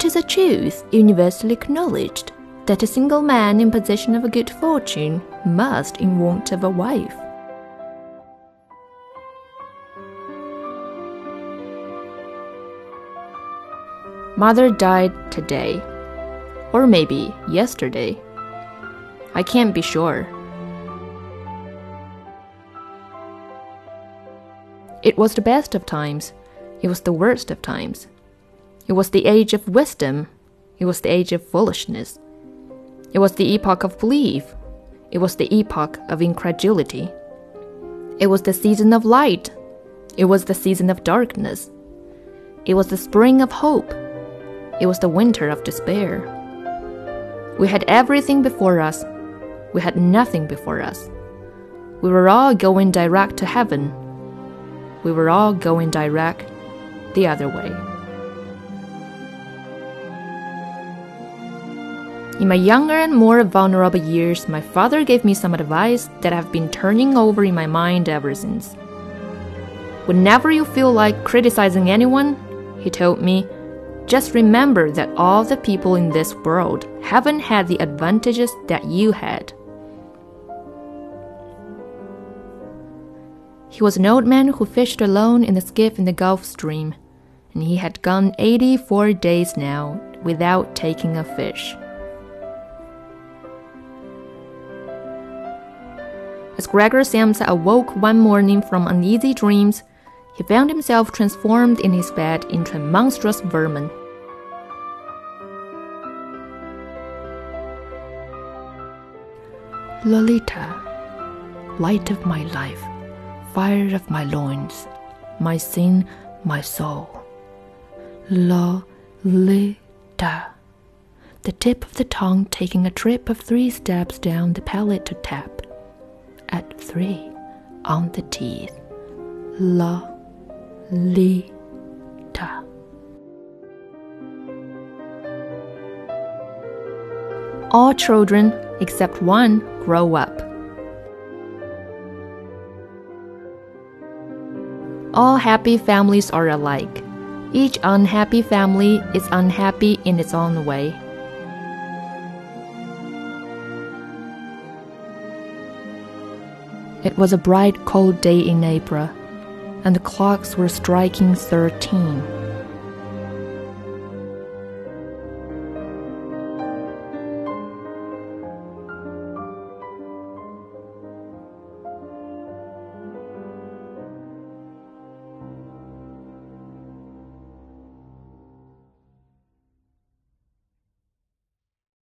It is a truth universally acknowledged that a single man in possession of a good fortune must in want of a wife. Mother died today, or maybe yesterday. I can't be sure. It was the best of times, it was the worst of times. It was the age of wisdom, it was the age of foolishness. It was the epoch of belief, it was the epoch of incredulity. It was the season of light, it was the season of darkness. It was the spring of hope, it was the winter of despair. We had everything before us. We had nothing before us. We were all going direct to heaven. We were all going direct the other way. In my younger and more vulnerable years, my father gave me some advice that I've been turning over in my mind ever since. Whenever you feel like criticizing anyone, he told me, just remember that all the people in this world haven't had the advantages that you had. He was an old man who fished alone in a skiff in the Gulf Stream, and he had gone 84 days now without taking a fish. As Gregor Samsa awoke one morning from uneasy dreams, he found himself transformed in his bed into a monstrous vermin. Lolita, light of my life, fire of my loins, my sin, my soul. Lolita, the tip of the tongue taking a trip of three steps down the palate to tap. At three, on the teeth. La, li, ta. All children, except one, grow up. All happy families are alike. Each unhappy family is unhappy in its own way. It was a bright, cold day in April, and the clocks were striking thirteen.